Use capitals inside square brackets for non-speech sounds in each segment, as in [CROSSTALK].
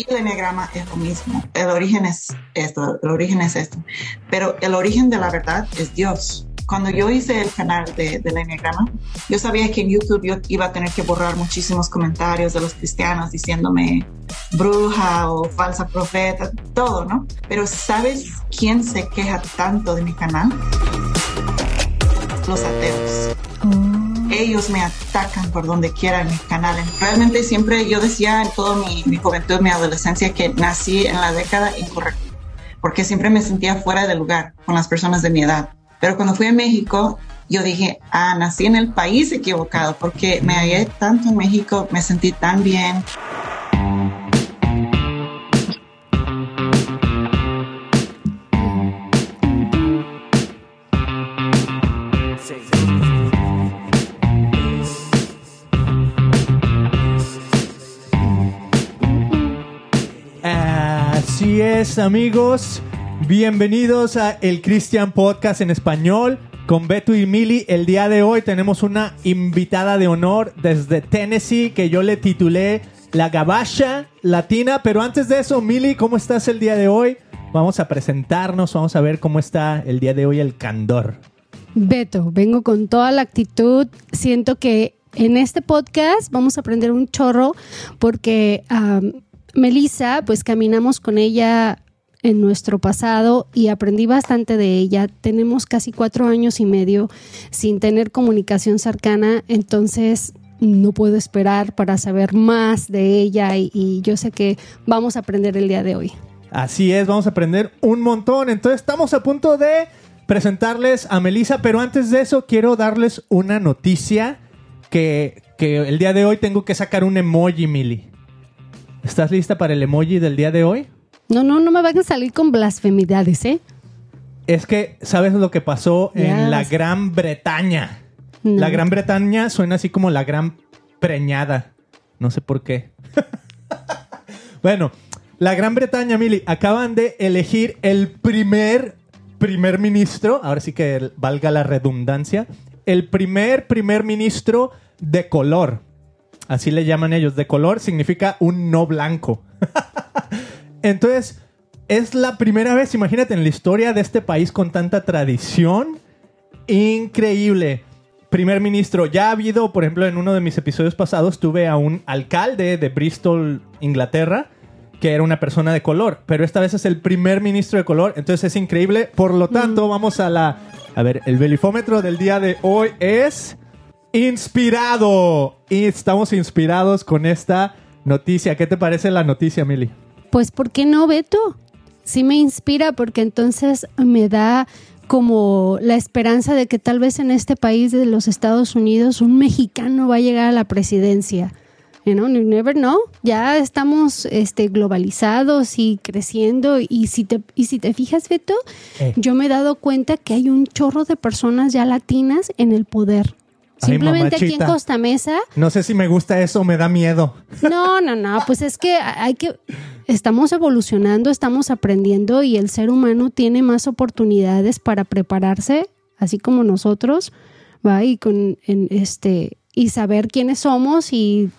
y el enneagrama es lo mismo. El origen es esto, el origen es esto. Pero el origen de la verdad es Dios. Cuando yo hice el canal de, del enneagrama, yo sabía que en YouTube yo iba a tener que borrar muchísimos comentarios de los cristianos diciéndome bruja o falsa profeta, todo, ¿no? Pero ¿sabes quién se queja tanto de mi canal? Los ateos. Ellos me atacan por donde quiera en mi canal. Realmente siempre yo decía en toda mi, mi juventud, mi adolescencia, que nací en la década incorrecta, porque siempre me sentía fuera de lugar con las personas de mi edad. Pero cuando fui a México, yo dije, ah, nací en el país equivocado, porque me hallé tanto en México, me sentí tan bien. Amigos, bienvenidos a el Christian Podcast en español con Beto y Mili. El día de hoy tenemos una invitada de honor desde Tennessee que yo le titulé La Gabacha Latina. Pero antes de eso, Mili, ¿cómo estás el día de hoy? Vamos a presentarnos, vamos a ver cómo está el día de hoy el candor. Beto, vengo con toda la actitud. Siento que en este podcast vamos a aprender un chorro porque... Melissa, pues caminamos con ella en nuestro pasado y aprendí bastante de ella. Tenemos casi cuatro años y medio sin tener comunicación cercana, entonces no puedo esperar para saber más de ella y, yo sé que vamos a aprender el día de hoy. Así es, vamos a aprender un montón. Entonces estamos a punto de presentarles a Melissa, pero antes de eso quiero darles una noticia que, que el día de hoy tengo que sacar un emoji, Mili. ¿Estás lista para el emoji del día de hoy? No, no, no me van a salir con blasfemidades, ¿eh? Es que, ¿sabes lo que pasó en la Gran Bretaña? La Gran Bretaña suena así como la Gran Preñada. No sé por qué. [LAUGHS] bueno, la Gran Bretaña, Mili, acaban de elegir el primer primer ministro, ahora sí que valga la redundancia, el primer primer ministro de color. Así le llaman ellos. De color significa un no blanco. [LAUGHS] Entonces, es la primera vez, imagínate, en la historia de este país con tanta tradición. Increíble. Primer ministro, ya ha habido, por ejemplo, en uno de mis episodios pasados, tuve a un alcalde de Bristol, Inglaterra, que era una persona de color, pero esta vez es el primer ministro de color, entonces es increíble. Por lo tanto, mm. vamos a la... A ver, el belifómetro del día de hoy es inspirado. Y estamos inspirados con esta noticia. ¿Qué te parece la noticia, Mili? Pues, ¿por qué no, Beto? Sí me inspira porque entonces me da como la esperanza de que tal vez en este país de los Estados Unidos un mexicano va a llegar a la presidencia. You know, never know. Ya estamos este, globalizados y creciendo. Y si te, y si te fijas, Beto, eh. yo me he dado cuenta que hay un chorro de personas ya latinas en el poder. Simplemente aquí en Costa Mesa. No sé si me gusta eso, me da miedo. No, no, no, pues es que hay que estamos evolucionando, estamos aprendiendo y el ser humano tiene más oportunidades para prepararse, así como nosotros, va y con este y saber quiénes somos y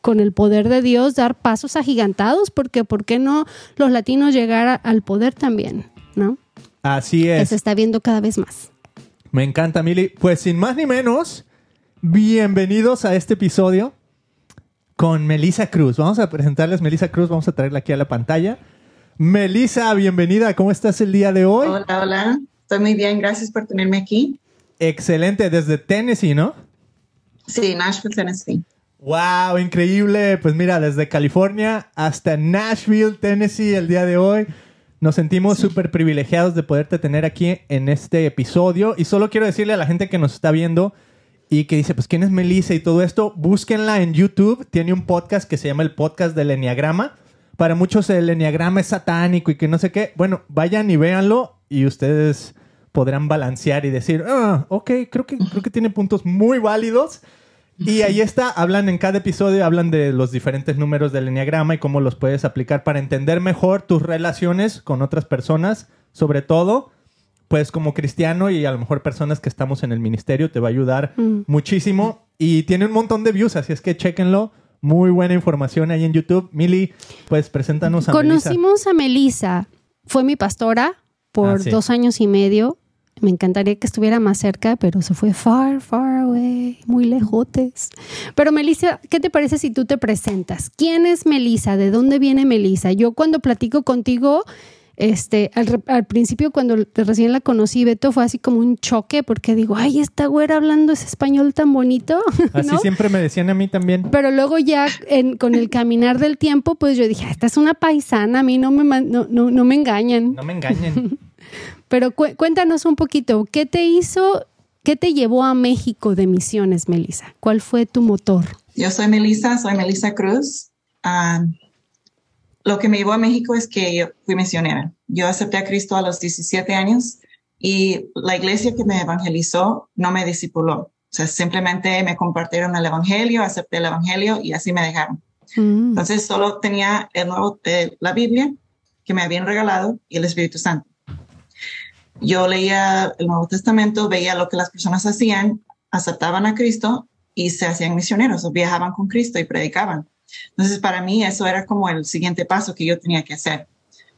con el poder de Dios dar pasos agigantados, porque ¿por qué no los latinos llegar al poder también, no? Así es. Que se está viendo cada vez más. Me encanta, Mili. Pues sin más ni menos, Bienvenidos a este episodio con Melissa Cruz. Vamos a presentarles Melissa Cruz, vamos a traerla aquí a la pantalla. Melissa, bienvenida. ¿Cómo estás el día de hoy? Hola, hola. Estoy muy bien, gracias por tenerme aquí. Excelente, desde Tennessee, ¿no? Sí, Nashville, Tennessee. Wow, increíble. Pues mira, desde California hasta Nashville, Tennessee, el día de hoy. Nos sentimos súper privilegiados de poderte tener aquí en este episodio. Y solo quiero decirle a la gente que nos está viendo y que dice, pues, ¿quién es Melissa y todo esto? Búsquenla en YouTube. Tiene un podcast que se llama el podcast del Enneagrama. Para muchos el Enneagrama es satánico y que no sé qué. Bueno, vayan y véanlo y ustedes podrán balancear y decir, ah, ok, creo que, creo que tiene puntos muy válidos. Y ahí está, hablan en cada episodio, hablan de los diferentes números del Enneagrama y cómo los puedes aplicar para entender mejor tus relaciones con otras personas, sobre todo pues como cristiano y a lo mejor personas que estamos en el ministerio te va a ayudar mm. muchísimo y tiene un montón de views, así es que chequenlo. Muy buena información ahí en YouTube. Mili, pues preséntanos a Conocimos a Melissa. Fue mi pastora por ah, dos años y medio. Me encantaría que estuviera más cerca, pero se fue far, far away, muy lejotes. Pero Melissa, ¿qué te parece si tú te presentas? ¿Quién es Melissa? ¿De dónde viene Melissa? Yo cuando platico contigo, este, al, principio cuando recién la conocí, Beto, fue así como un choque porque digo, ay, esta güera hablando ese español tan bonito. [LAUGHS] Así siempre me decían a mí también. Pero luego ya con el caminar del tiempo, pues yo dije, ah, esta es una paisana, a mí no me, no, no, me engañan. No me engañen. [LAUGHS] Pero cuéntanos un poquito, ¿qué te hizo, qué te llevó a México de misiones, Melissa? ¿Cuál fue tu motor? Yo soy Melissa, soy Melissa Cruz. Ah, lo que me llevó a México es que yo fui misionera. Yo acepté a Cristo a los 17 años y la iglesia que me evangelizó no me discipuló. O sea, simplemente me compartieron el evangelio, acepté el evangelio y así me dejaron. Mm. Entonces solo tenía el nuevo, eh, la Biblia que me habían regalado y el Espíritu Santo. Yo leía el Nuevo Testamento, veía lo que las personas hacían, aceptaban a Cristo y se hacían misioneros o viajaban con Cristo y predicaban. Entonces, para mí eso era como el siguiente paso que yo tenía que hacer.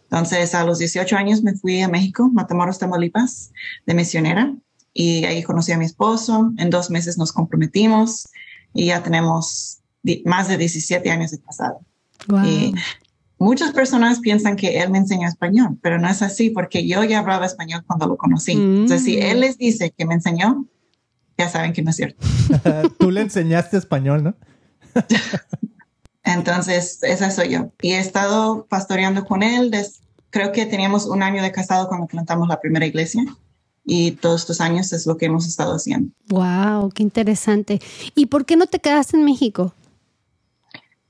Entonces, a los 18 años me fui a México, Matamoros, Tamaulipas, de misionera, y ahí conocí a mi esposo. En dos meses nos comprometimos y ya tenemos más de 17 años de casado. Y muchas personas piensan que él me enseñó español, pero no es así porque yo ya hablaba español cuando lo conocí. Entonces, si él les dice que me enseñó, ya saben que no es cierto. [LAUGHS] Tú le enseñaste español, ¿no? [LAUGHS] Entonces, esa soy yo. Y he estado pastoreando con él. creo que teníamos un año de casado cuando plantamos la primera iglesia. Y todos estos años es lo que hemos estado haciendo. ¡Wow! ¡Qué interesante! ¿Y por qué no te quedaste en México?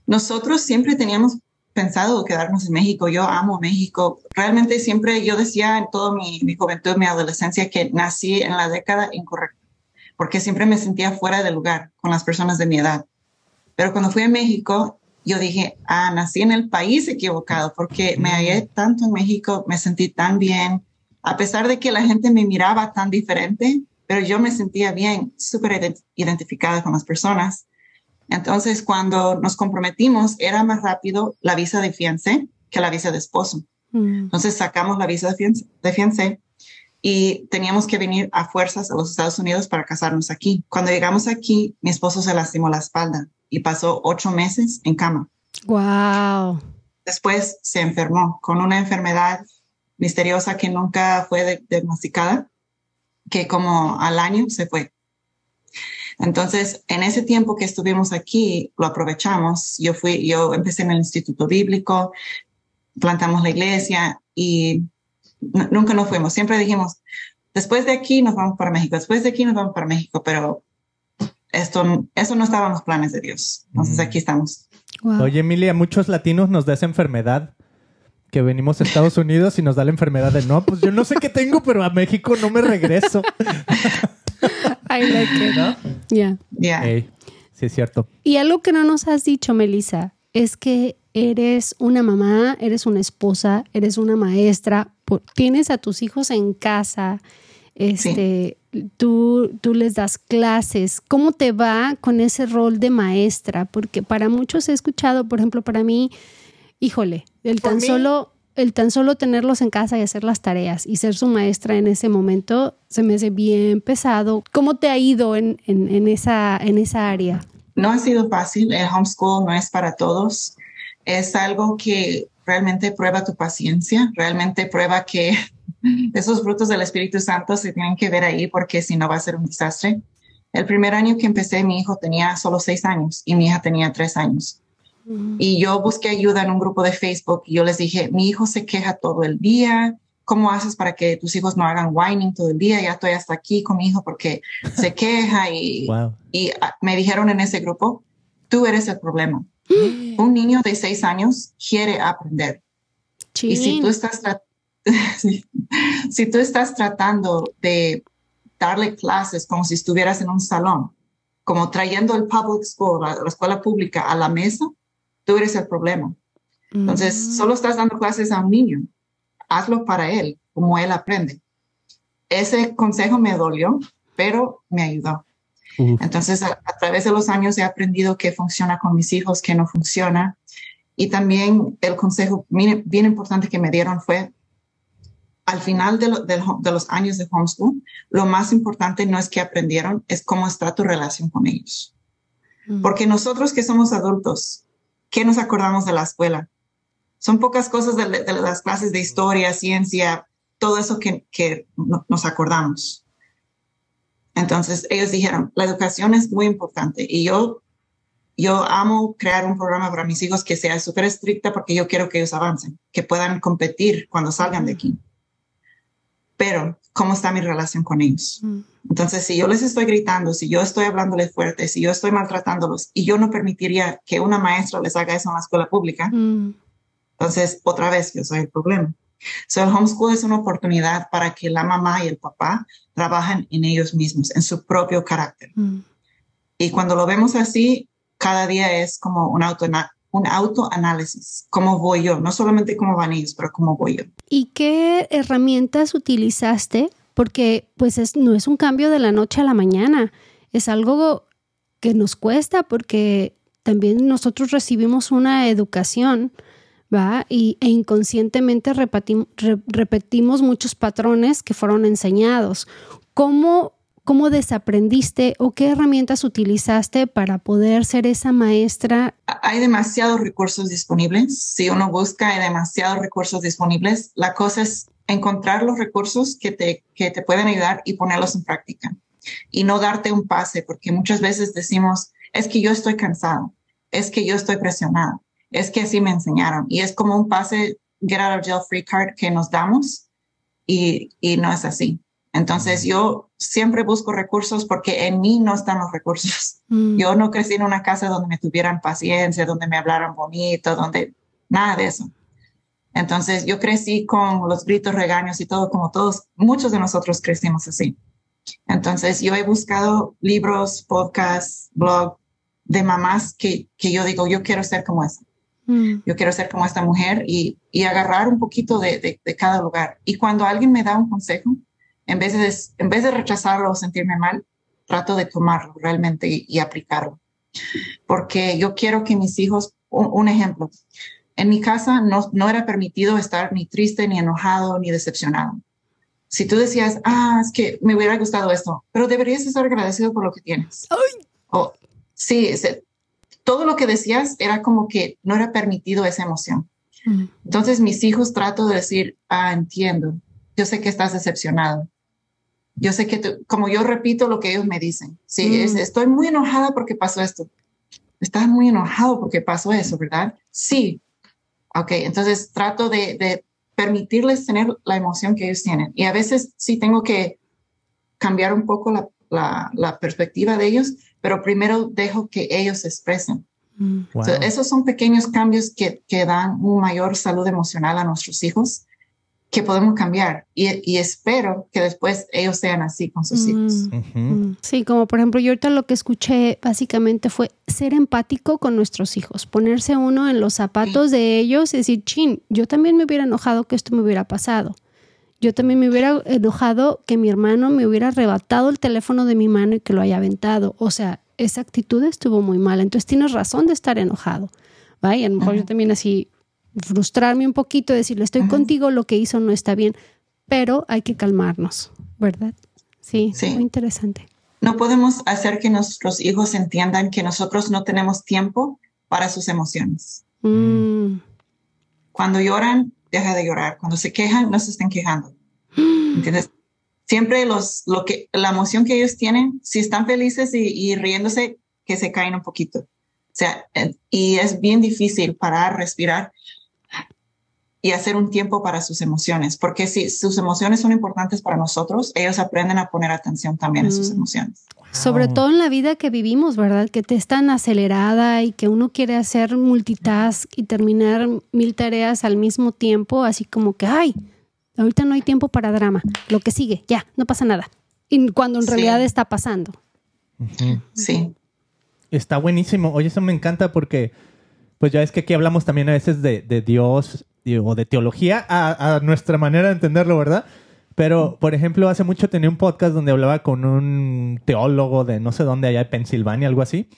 Nosotros siempre teníamos pensado quedarnos en México. Yo amo México. Realmente siempre yo decía en toda mi, mi juventud, mi adolescencia, que nací en la década incorrecta, porque siempre me sentía fuera de lugar con las personas de mi edad. Pero cuando fui a México, yo dije, ah, nací en el país equivocado porque me hallé tanto en México, me sentí tan bien, a pesar de que la gente me miraba tan diferente, pero yo me sentía bien, súper identificada con las personas. Entonces, cuando nos comprometimos, era más rápido la visa de fiancé que la visa de esposo. Mm. Entonces, sacamos la visa de fiancé, de fiancé y teníamos que venir a fuerzas a los Estados Unidos para casarnos aquí. Cuando llegamos aquí, mi esposo se lastimó la espalda y pasó ocho meses en cama. Wow. Después se enfermó con una enfermedad misteriosa que nunca fue diagnosticada, que como al año se fue. Entonces, en ese tiempo que estuvimos aquí, lo aprovechamos. Yo fui, yo empecé en el Instituto Bíblico, plantamos la iglesia y nunca nos fuimos. Siempre dijimos, después de aquí nos vamos para México, después de aquí nos vamos para México, pero esto, eso no estaba en los planes de Dios. Entonces aquí estamos. Oye, Emilia, muchos latinos nos da esa enfermedad que venimos a Estados [LAUGHS] Unidos y nos da la enfermedad de no, pues yo no sé qué tengo, pero a México no me regreso. I like it. ¿No? Yeah. Yeah. sí, es cierto. Y algo que no nos has dicho, Melissa, es que eres una mamá, eres una esposa, eres una maestra, tienes a tus hijos en casa, este, tú, tú les das clases. ¿Cómo te va con ese rol de maestra? Porque para muchos he escuchado, por ejemplo, para mí, híjole, el tan solo el tan solo tenerlos en casa y hacer las tareas y ser su maestra en ese momento se me hace bien pesado. ¿Cómo te ha ido en, en, esa, en esa área? No ha sido fácil. El homeschool no es para todos. Es algo que realmente prueba tu paciencia, realmente prueba que esos frutos del Espíritu Santo se tienen que ver ahí porque si no va a ser un desastre. El primer año que empecé, mi hijo tenía solo seis años y mi hija tenía tres años. Y yo busqué ayuda en un grupo de Facebook y yo les dije, mi hijo se queja todo el día. ¿Cómo haces para que tus hijos no hagan whining todo el día? Ya estoy hasta aquí con mi hijo porque se [LAUGHS] queja y, y ah, me dijeron en ese grupo, tú eres el problema. [GASPS] un niño de seis años quiere aprender. Y si tú estás [LAUGHS] si tú estás tratando de darle clases como si estuvieras en un salón, como trayendo el public school, la, escuela pública a la mesa, tú eres el problema. Entonces, mm. solo estás dando clases a un niño. Hazlo para él, como él aprende. Ese consejo me dolió, pero me ayudó. Entonces, a, través de los años he aprendido qué funciona con mis hijos, qué no funciona. Y también el consejo bien, importante que me dieron fue, al final de, de, los años de homeschool, lo más importante no es que aprendieron, es cómo está tu relación con ellos. Porque nosotros que somos adultos, ¿qué nos acordamos de la escuela? Son pocas cosas de, las clases de historia, ciencia, todo eso que, que nos acordamos. Entonces ellos dijeron, la educación es muy importante y yo, yo amo crear un programa para mis hijos que sea súper estricta porque yo quiero que ellos avancen, que puedan competir cuando salgan de aquí. Pero, ¿cómo está mi relación con ellos? Mm. Entonces, si yo les estoy gritando, si yo estoy hablándoles fuerte, si yo estoy maltratándolos y yo no permitiría que una maestra les haga eso en la escuela pública, mm. entonces otra vez yo soy el problema. So, el homeschool es una oportunidad para que la mamá y el papá trabajen en ellos mismos, en su propio carácter. Mm. Y cuando lo vemos así, cada día es como un auto un autoanálisis, cómo voy yo, no solamente cómo van ellos, pero cómo voy yo. ¿Y qué herramientas utilizaste? Porque pues es, no es un cambio de la noche a la mañana, es algo que nos cuesta porque también nosotros recibimos una educación ¿va? Y, e inconscientemente repetimos muchos patrones que fueron enseñados. ¿Cómo, ¿Cómo desaprendiste o qué herramientas utilizaste para poder ser esa maestra? Hay demasiados recursos disponibles. Si uno busca, hay demasiados recursos disponibles. La cosa es encontrar los recursos que te, que te pueden ayudar y ponerlos en práctica. Y no darte un pase, porque muchas veces decimos, es que yo estoy cansado, es que yo estoy presionado es que así me enseñaron. Y es como un pase get out of jail free card que nos damos y, y no es así. Entonces yo siempre busco recursos porque en mí no están los recursos. Mm. Yo no crecí en una casa donde me tuvieran paciencia, donde me hablaran bonito, donde nada de eso. Entonces yo crecí con los gritos, regaños y todo, como todos, muchos de nosotros crecimos así. Entonces yo he buscado libros, podcasts, blog de mamás que, que yo digo, yo quiero ser como esa. Mm. Yo quiero ser como esta mujer y, y agarrar un poquito de, de, cada lugar. Y cuando alguien me da un consejo, en vez de, en vez de rechazarlo o sentirme mal, trato de tomarlo realmente y, aplicarlo. Porque yo quiero que mis hijos, un, ejemplo, en mi casa no, no era permitido estar ni triste, ni enojado, ni decepcionado. Si tú decías, ah, es que me hubiera gustado esto, pero deberías estar agradecido por lo que tienes. Ay. O, sí, todo lo que decías era como que no era permitido esa emoción. Mm. Entonces mis hijos trato de decir, ah, entiendo, yo sé que estás decepcionado. Yo sé que tú, como yo repito lo que ellos me dicen, sí, mm. estoy muy enojada porque pasó esto. Estás muy enojado porque pasó eso, ¿verdad? Sí. Ok, entonces trato de, de permitirles tener la emoción que ellos tienen. Y a veces sí tengo que cambiar un poco la, la, la perspectiva de ellos, pero primero dejo que ellos se expresen. Mm. esos son pequeños cambios que, que, dan un mayor salud emocional a nuestros hijos que podemos cambiar y, y espero que después ellos sean así con sus mm. hijos. Mm. Sí, como por ejemplo yo ahorita lo que escuché básicamente fue ser empático con nuestros hijos, ponerse uno en los zapatos de ellos y decir, chin, yo también me hubiera enojado que esto me hubiera pasado. Yo también me hubiera enojado que mi hermano me hubiera arrebatado el teléfono de mi mano y que lo haya aventado. O sea, esa actitud estuvo muy mal. Entonces tienes razón de estar enojado. Y a lo mejor yo también así frustrarme un poquito, decirle, estoy contigo, lo que hizo no está bien, pero hay que calmarnos, ¿verdad? Sí, sí, muy interesante. No podemos hacer que nuestros hijos entiendan que nosotros no tenemos tiempo para sus emociones. Mm. Cuando lloran, deja de llorar. Cuando se quejan, no se estén quejando. [GASPS] ¿Entiendes? Siempre los, lo que, la emoción que ellos tienen, si están felices y, riéndose, que se caen un poquito. O sea, eh, y es bien difícil parar, respirar y hacer un tiempo para sus emociones, porque si sus emociones son importantes para nosotros, ellos aprenden a poner atención también a sus mm. emociones. Sobre todo en la vida que vivimos, ¿verdad? Que te es tan acelerada y que uno quiere hacer multitask y terminar mil tareas al mismo tiempo, así como que, ay, ahorita no hay tiempo para drama, lo que sigue, ya, no pasa nada. Y cuando en realidad está pasando. Sí. Está buenísimo. Oye, eso me encanta porque, pues ya es que aquí hablamos también a veces de, Dios o de teología a, a nuestra manera de entenderlo, ¿verdad? Pero, por ejemplo, hace mucho tenía un podcast donde hablaba con un teólogo de no sé dónde, allá de Pensilvania, algo así.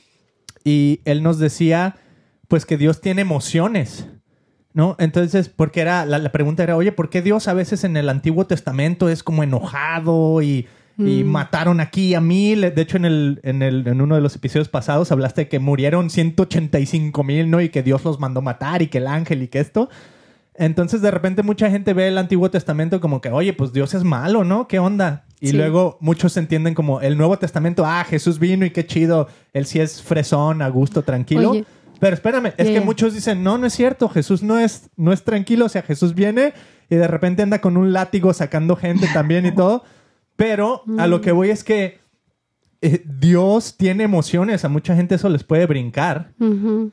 Y él nos decía, pues que Dios tiene emociones. ¿No? Entonces, porque era, la, pregunta era, oye, ¿por qué Dios a veces en el Antiguo Testamento es como enojado y, y mm. mataron aquí a mil? De hecho, en, el, en, el, en uno de los episodios pasados hablaste de que murieron 185 mil, ¿no? Y que Dios los mandó matar y que el ángel y que esto. Entonces de repente mucha gente ve el Antiguo Testamento como que, oye, pues Dios es malo, ¿no? ¿Qué onda? Y luego muchos entienden como el Nuevo Testamento, ah, Jesús vino y qué chido, él sí es fresón, a gusto, tranquilo. Pero espérame, es que muchos dicen, no, no es cierto, Jesús no es, no es tranquilo, o sea, Jesús viene y de repente anda con un látigo sacando gente también y [LAUGHS] todo. Pero a lo que voy es que eh, Dios tiene emociones. A mucha gente eso les puede brincar,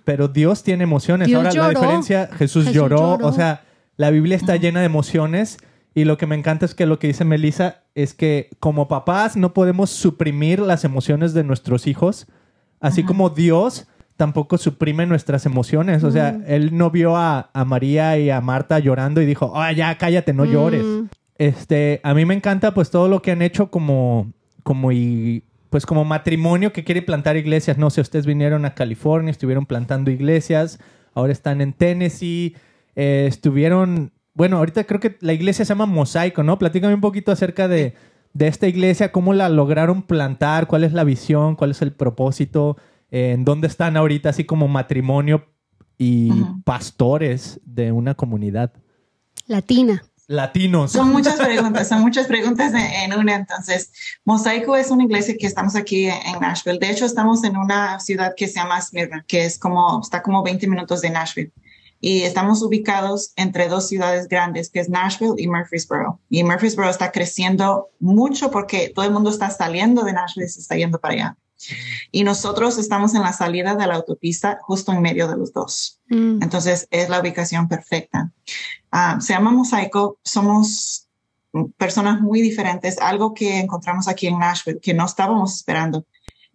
pero Dios tiene emociones. Ahora, la diferencia, Jesús, lloró, O sea, la Biblia está llena de emociones. Y lo que me encanta es que lo que dice Melissa es que como papás no podemos suprimir las emociones de nuestros hijos, así como Dios tampoco suprime nuestras emociones. O sea, él no vio a, María y a Marta llorando y dijo, ah, ya, cállate, no llores. Este, a mí me encanta pues todo lo que han hecho como, como y pues como matrimonio que quiere plantar iglesias. No sé, ustedes vinieron a California, estuvieron plantando iglesias, ahora están en Tennessee, eh, estuvieron, bueno, ahorita creo que la iglesia se llama Mosaico, ¿no? Platícame un poquito acerca de, esta iglesia, cómo la lograron plantar, cuál es la visión, cuál es el propósito, eh, en dónde están ahorita, así como matrimonio y pastores de una comunidad. Latina latinos. Son muchas [LAUGHS] preguntas, son muchas preguntas en una. Entonces, Mosaico es una iglesia que estamos aquí en Nashville. De hecho, estamos en una ciudad que se llama Smyrna, que es como, está como 20 minutos de Nashville. Y estamos ubicados entre dos ciudades grandes, que es Nashville y Murfreesboro. Y Murfreesboro está creciendo mucho porque todo el mundo está saliendo de Nashville y se está yendo para allá. Y nosotros estamos en la salida de la autopista justo en medio de los dos. Mm. Entonces es la ubicación perfecta. Ah, se llama Mosaico, somos personas muy diferentes. Algo que encontramos aquí en Nashville que no estábamos esperando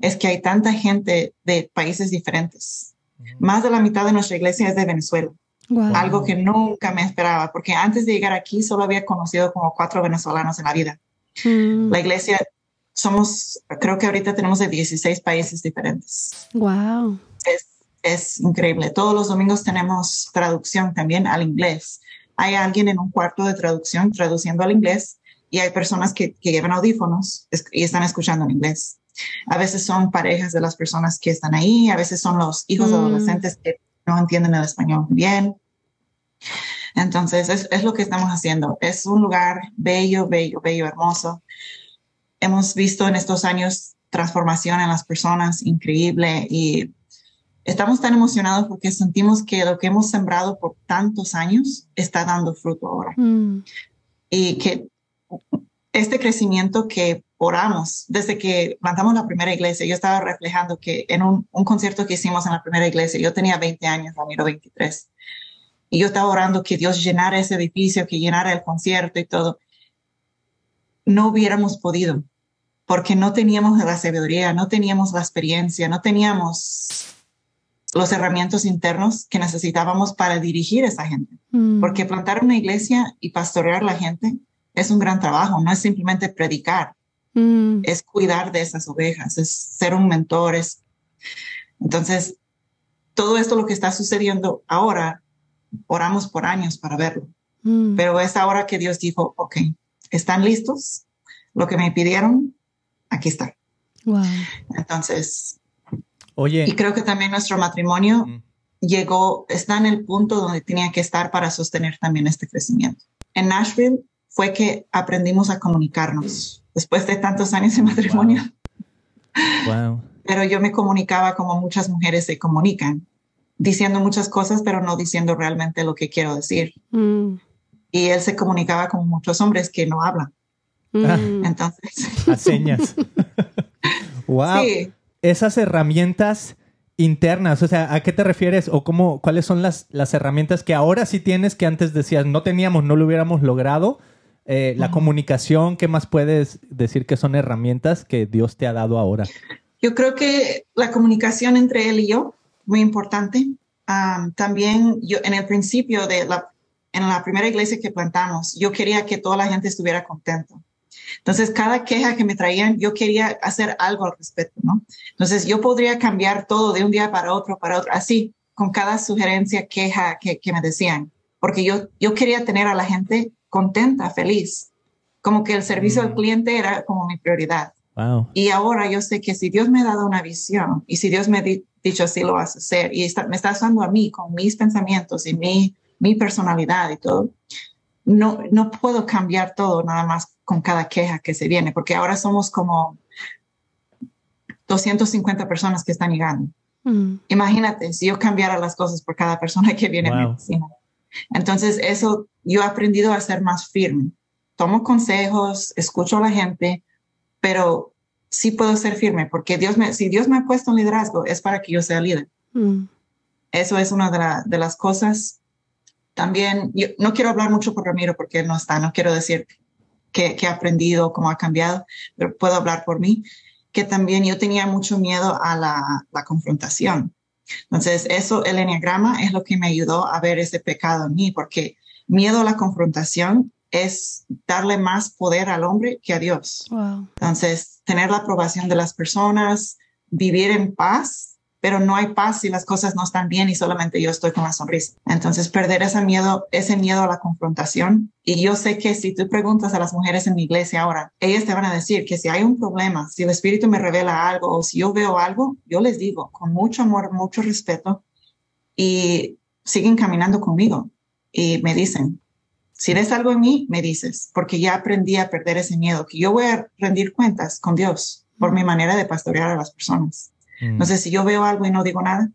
es que hay tanta gente de países diferentes. Más de la mitad de nuestra iglesia es de Venezuela. Algo que nunca me esperaba, porque antes de llegar aquí solo había conocido como cuatro venezolanos en la vida. Mm. La iglesia somos, creo que ahorita tenemos de 16 países diferentes. Wow. Es, es increíble. Todos los domingos tenemos traducción también al inglés. Hay alguien en un cuarto de traducción traduciendo al inglés y hay personas que, que llevan audífonos y están escuchando en inglés. A veces son parejas de las personas que están ahí, a veces son los hijos mm. adolescentes que no entienden el español bien. Entonces, es, es, lo que estamos haciendo. Es un lugar bello, bello, bello, hermoso hemos visto en estos años transformación en las personas increíble y estamos tan emocionados porque sentimos que lo que hemos sembrado por tantos años está dando fruto ahora. Mm. Y que este crecimiento que oramos desde que plantamos la primera iglesia, yo estaba reflejando que en un, concierto que hicimos en la primera iglesia, yo tenía 20 años, Ramiro 23, y yo estaba orando que Dios llenara ese edificio, que llenara el concierto y todo. No hubiéramos podido porque no teníamos la sabiduría, no teníamos la experiencia, no teníamos los herramientas internos que necesitábamos para dirigir a esa gente. Mm. Porque plantar una iglesia y pastorear a la gente es un gran trabajo, no es simplemente predicar, mm. es cuidar de esas ovejas, es ser un mentor. Es... Entonces, todo esto lo que está sucediendo ahora, oramos por años para verlo. Mm. Pero es ahora que Dios dijo, ok, ¿están listos? Lo que me pidieron, aquí está. Entonces, Oye. Y creo que también nuestro matrimonio llegó, está en el punto donde tenía que estar para sostener también este crecimiento. En Nashville fue que aprendimos a comunicarnos después de tantos años de matrimonio. Wow. Pero yo me comunicaba como muchas mujeres se comunican, diciendo muchas cosas, pero no diciendo realmente lo que quiero decir. Mm. Y él se comunicaba con muchos hombres que no hablan. Mm. Entonces. A señas. [LAUGHS] wow. Esas herramientas internas, o sea, ¿a qué te refieres o cómo, cuáles son las, las herramientas que ahora sí tienes que antes decías no teníamos, no lo hubiéramos logrado? Eh, la comunicación, ¿qué más puedes decir que son herramientas que Dios te ha dado ahora? Yo creo que la comunicación entre él y yo, muy importante. también yo en el principio de la en la primera iglesia que plantamos, yo quería que toda la gente estuviera contento. Entonces, cada queja que me traían, yo quería hacer algo al respecto, ¿no? Entonces, yo podría cambiar todo de un día para otro, para otro, así, con cada sugerencia, queja que, que me decían, porque yo, yo quería tener a la gente contenta, feliz, como que el servicio al mm. cliente era como mi prioridad. Y ahora yo sé que si Dios me ha dado una visión y si Dios me ha dicho así lo vas a hacer y me está usando a mí con mis pensamientos y mi, mi personalidad y todo, no, no puedo cambiar todo nada más con cada queja que se viene, porque ahora somos como 250 personas que están llegando. Mm. Imagínate si yo cambiara las cosas por cada persona que viene a mi oficina. Entonces, eso yo he aprendido a ser más firme. Tomo consejos, escucho a la gente, pero sí puedo ser firme porque Dios me, si Dios me ha puesto un liderazgo es para que yo sea líder. Mm. Eso es una de, de, las cosas. También, yo no quiero hablar mucho por Ramiro porque él no está, no quiero decir que, que ha aprendido, cómo ha cambiado, pero puedo hablar por mí, que también yo tenía mucho miedo a la, la confrontación. Entonces, eso, el enneagrama es lo que me ayudó a ver ese pecado en mí, porque miedo a la confrontación es darle más poder al hombre que a Dios. Entonces, tener la aprobación de las personas, vivir en paz, pero no hay paz si las cosas no están bien y solamente yo estoy con la sonrisa. Entonces, perder ese miedo, ese miedo a la confrontación. Y yo sé que si tú preguntas a las mujeres en mi iglesia ahora, ellas te van a decir que si hay un problema, si el Espíritu me revela algo o si yo veo algo, yo les digo con mucho amor, mucho respeto y siguen caminando conmigo y me dicen, si ves algo en mí, me dices, porque ya aprendí a perder ese miedo, que yo voy a rendir cuentas con Dios por mi manera de pastorear a las personas. Mm. No sé si yo veo algo y no digo nada,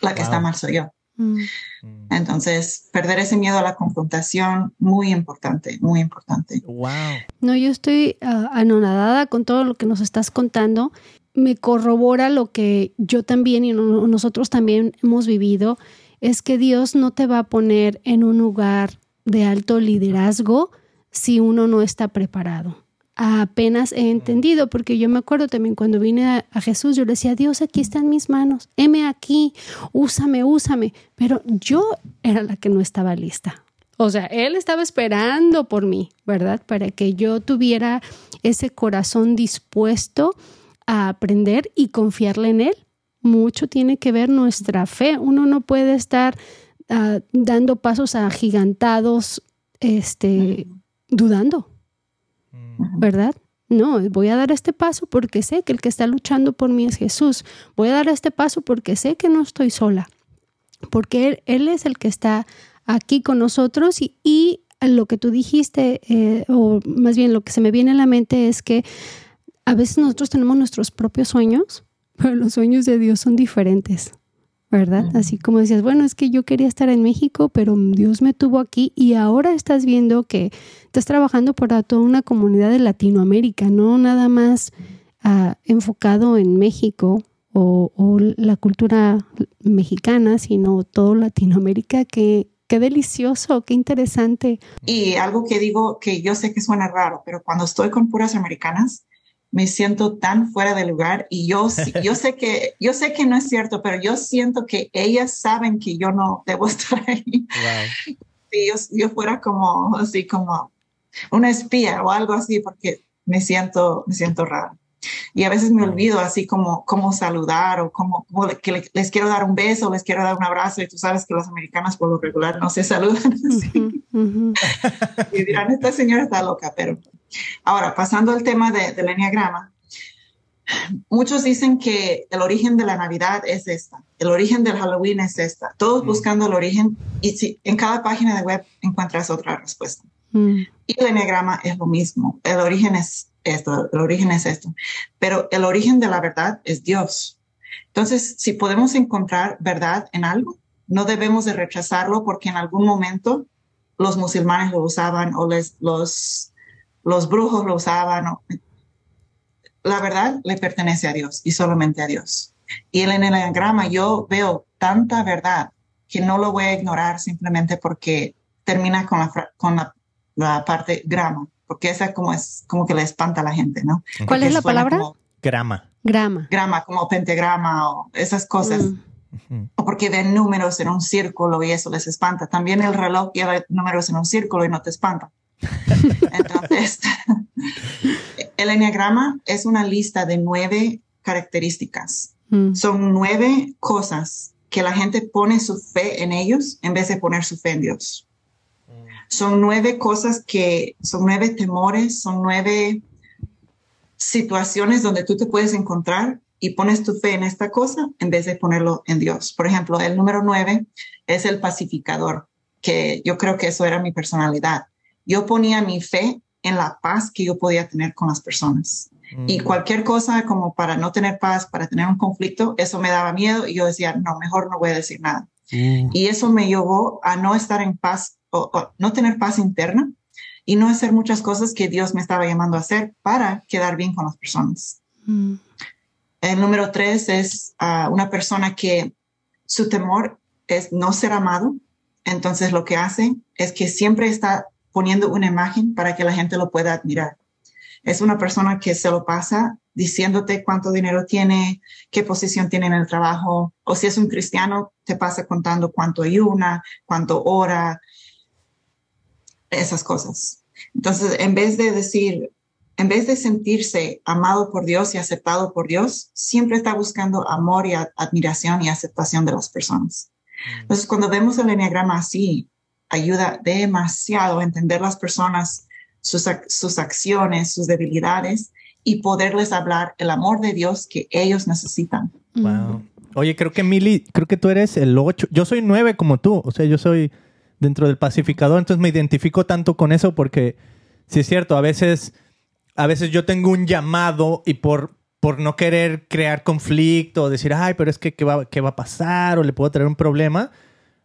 la que está mal soy yo. Mm. Mm. Entonces, perder ese miedo a la confrontación, muy importante, muy importante. Wow. No, yo estoy uh, anonadada con todo lo que nos estás contando. Me corrobora lo que yo también y nosotros también hemos vivido, es que Dios no te va a poner en un lugar de alto liderazgo si uno no está preparado. Apenas he entendido, porque yo me acuerdo también cuando vine a, Jesús, yo le decía, Dios, aquí están mis manos, heme aquí, úsame, úsame, pero yo era la que no estaba lista. O sea, Él estaba esperando por mí, ¿verdad? Para que yo tuviera ese corazón dispuesto a aprender y confiarle en Él. Mucho tiene que ver nuestra fe. Uno no puede estar Ah, dando pasos agigantados, este, dudando, ¿verdad? No, voy a dar este paso porque sé que el que está luchando por mí es Jesús. Voy a dar este paso porque sé que no estoy sola, porque Él, es el que está aquí con nosotros y, lo que tú dijiste, eh, o más bien lo que se me viene a la mente es que a veces nosotros tenemos nuestros propios sueños, pero los sueños de Dios son diferentes. ¿Verdad? Así como decías, bueno, es que yo quería estar en México, pero Dios me tuvo aquí y ahora estás viendo que estás trabajando para toda una comunidad de Latinoamérica, no nada más ah, enfocado en México o, la cultura mexicana, sino todo Latinoamérica. Qué, qué delicioso, qué interesante. Y algo que digo que yo sé que suena raro, pero cuando estoy con puras americanas, me siento tan fuera de lugar y yo, [LAUGHS] yo sé que yo sé que no es cierto, pero yo siento que ellas saben que yo no debo [LAUGHS] estar ahí. Si yo, fuera como así como una espía o algo así, porque me siento me siento raro. Y a veces me olvido así como cómo saludar o como, que les quiero dar un beso, les quiero dar un abrazo y tú sabes que las americanas por lo regular no se saludan así. y dirán, esta señora está loca, pero Ahora, pasando al tema del enneagrama, muchos dicen que el origen de la Navidad es esta, el origen del Halloween es esta, todos mm. buscando el origen y si, en cada página de web encuentras otra respuesta. Mm. Y el enneagrama es lo mismo, el origen es esto, el origen es esto, pero el origen de la verdad es Dios. Entonces, si podemos encontrar verdad en algo, no debemos de rechazarlo porque en algún momento los musulmanes lo usaban o les, los los brujos lo usaban. La verdad le pertenece a Dios y solamente a Dios. Y en el enneagrama yo veo tanta verdad que no lo voy a ignorar simplemente porque termina con la, con la, parte grama, porque esa como es como que le espanta a la gente, ¿no? ¿Cuál es la palabra? grama. Grama. Grama, como pentagrama o esas cosas. Mm. o porque ven números en un círculo y eso les espanta. También el reloj lleva números en un círculo y no te espanta. [LAUGHS] Entonces, [LAUGHS] el enneagrama es una lista de nueve características. Mm. Son nueve cosas que la gente pone su fe en ellos en vez de poner su fe en Dios. Son nueve cosas que, son nueve temores, son nueve situaciones donde tú te puedes encontrar y pones tu fe en esta cosa en vez de ponerlo en Dios. Por ejemplo, el número nueve es el pacificador, que yo creo que eso era mi personalidad. Yo ponía mi fe en la paz que yo podía tener con las personas. Y mm. cualquier cosa como para no tener paz, para tener un conflicto, eso me daba miedo y yo decía, no, mejor no voy a decir nada. Y eso me llevó a no estar en paz o, no tener paz interna y no hacer muchas cosas que Dios me estaba llamando a hacer para quedar bien con las personas. Mm. El número tres es ah, una persona que su temor es no ser amado. Entonces lo que hace es que siempre está poniendo una imagen para que la gente lo pueda admirar. Es una persona que se lo pasa diciéndote cuánto dinero tiene, qué posición tiene en el trabajo, o si es un cristiano, te pasa contando cuánto ayuna, cuánto ora, esas cosas. Entonces, en vez de decir, en vez de sentirse amado por Dios y aceptado por Dios, siempre está buscando amor y admiración y aceptación de las personas. Mm. Entonces, cuando vemos el enneagrama así, ayuda demasiado a entender las personas, sus, sus acciones, sus debilidades y poderles hablar el amor de Dios que ellos necesitan. Wow. Oye, creo que Mili, creo que tú eres el 8. Yo soy 9 como tú. O sea, yo soy dentro del pacificador, entonces me identifico tanto con eso porque sí es cierto, a veces a veces yo tengo un llamado y por por no querer crear conflicto o decir, ay, pero es que ¿qué va, qué va a pasar o le puedo traer un problema,